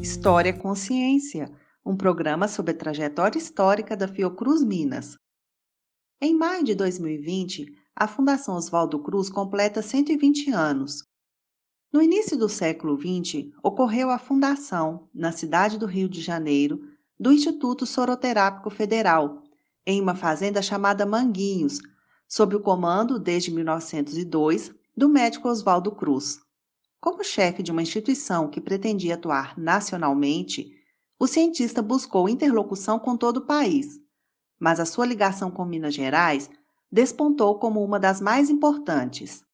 História Consciência, um programa sobre a trajetória histórica da Fiocruz Minas. Em maio de 2020, a Fundação Oswaldo Cruz completa 120 anos. No início do século XX, ocorreu a fundação, na cidade do Rio de Janeiro, do Instituto Soroterápico Federal, em uma fazenda chamada Manguinhos, sob o comando, desde 1902, do médico Oswaldo Cruz. Como chefe de uma instituição que pretendia atuar nacionalmente, o cientista buscou interlocução com todo o país, mas a sua ligação com Minas Gerais despontou como uma das mais importantes.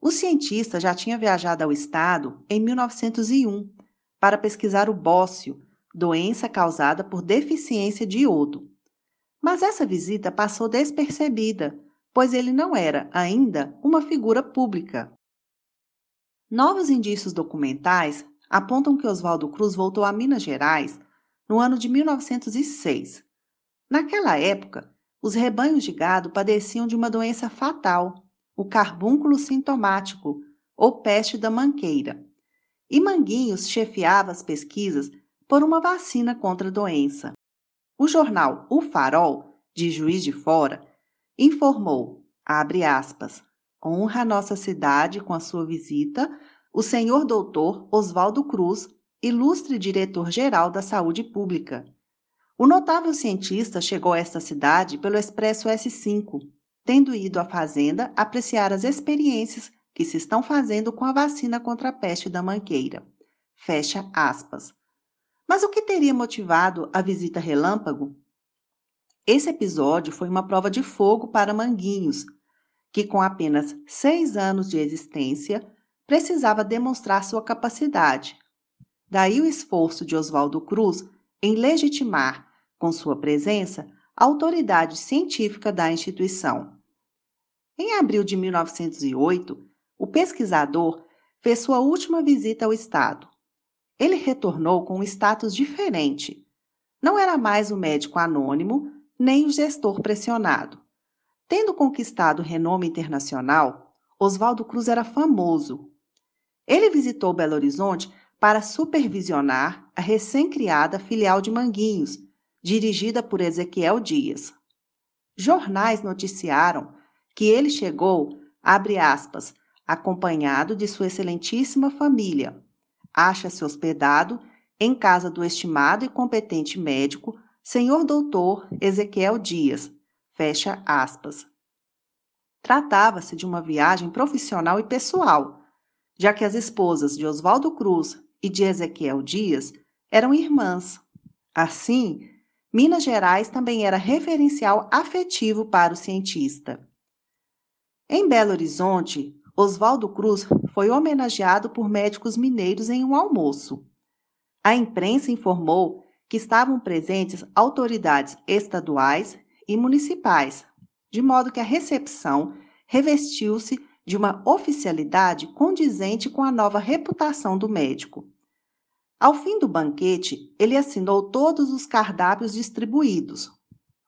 O cientista já tinha viajado ao estado em 1901 para pesquisar o bócio, doença causada por deficiência de iodo. Mas essa visita passou despercebida, pois ele não era ainda uma figura pública. Novos indícios documentais apontam que Oswaldo Cruz voltou a Minas Gerais no ano de 1906. Naquela época, os rebanhos de gado padeciam de uma doença fatal, o carbúnculo sintomático, ou peste da manqueira. E Manguinhos chefiava as pesquisas por uma vacina contra a doença. O jornal O Farol, de Juiz de Fora, informou, abre aspas, honra nossa cidade com a sua visita o senhor doutor Oswaldo Cruz, ilustre diretor-geral da Saúde Pública. O notável cientista chegou a esta cidade pelo Expresso S5, tendo ido à fazenda apreciar as experiências que se estão fazendo com a vacina contra a peste da manqueira. Fecha aspas. Mas o que teria motivado a visita relâmpago? Esse episódio foi uma prova de fogo para Manguinhos, que com apenas seis anos de existência precisava demonstrar sua capacidade. Daí o esforço de Oswaldo Cruz em legitimar, com sua presença, a autoridade científica da instituição. Em abril de 1908, o pesquisador fez sua última visita ao Estado. Ele retornou com um status diferente. Não era mais o médico anônimo, nem o gestor pressionado. Tendo conquistado renome internacional, Oswaldo Cruz era famoso. Ele visitou Belo Horizonte para supervisionar a recém-criada filial de Manguinhos, dirigida por Ezequiel Dias. Jornais noticiaram que ele chegou, abre aspas, acompanhado de sua excelentíssima família. Acha-se hospedado em casa do estimado e competente médico, senhor doutor Ezequiel Dias. Fecha aspas. Tratava-se de uma viagem profissional e pessoal, já que as esposas de Oswaldo Cruz e de Ezequiel Dias eram irmãs. Assim, Minas Gerais também era referencial afetivo para o cientista. Em Belo Horizonte, Oswaldo Cruz foi homenageado por médicos mineiros em um almoço. A imprensa informou que estavam presentes autoridades estaduais e municipais, de modo que a recepção revestiu-se de uma oficialidade condizente com a nova reputação do médico. Ao fim do banquete, ele assinou todos os cardápios distribuídos.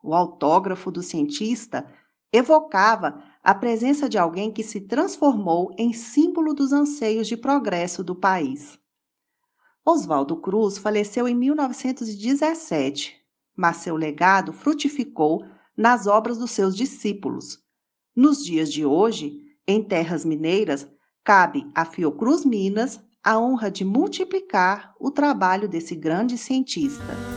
O autógrafo do cientista evocava a presença de alguém que se transformou em símbolo dos anseios de progresso do país. Oswaldo Cruz faleceu em 1917, mas seu legado frutificou nas obras dos seus discípulos. Nos dias de hoje, em terras mineiras, cabe à Fiocruz Minas a honra de multiplicar o trabalho desse grande cientista.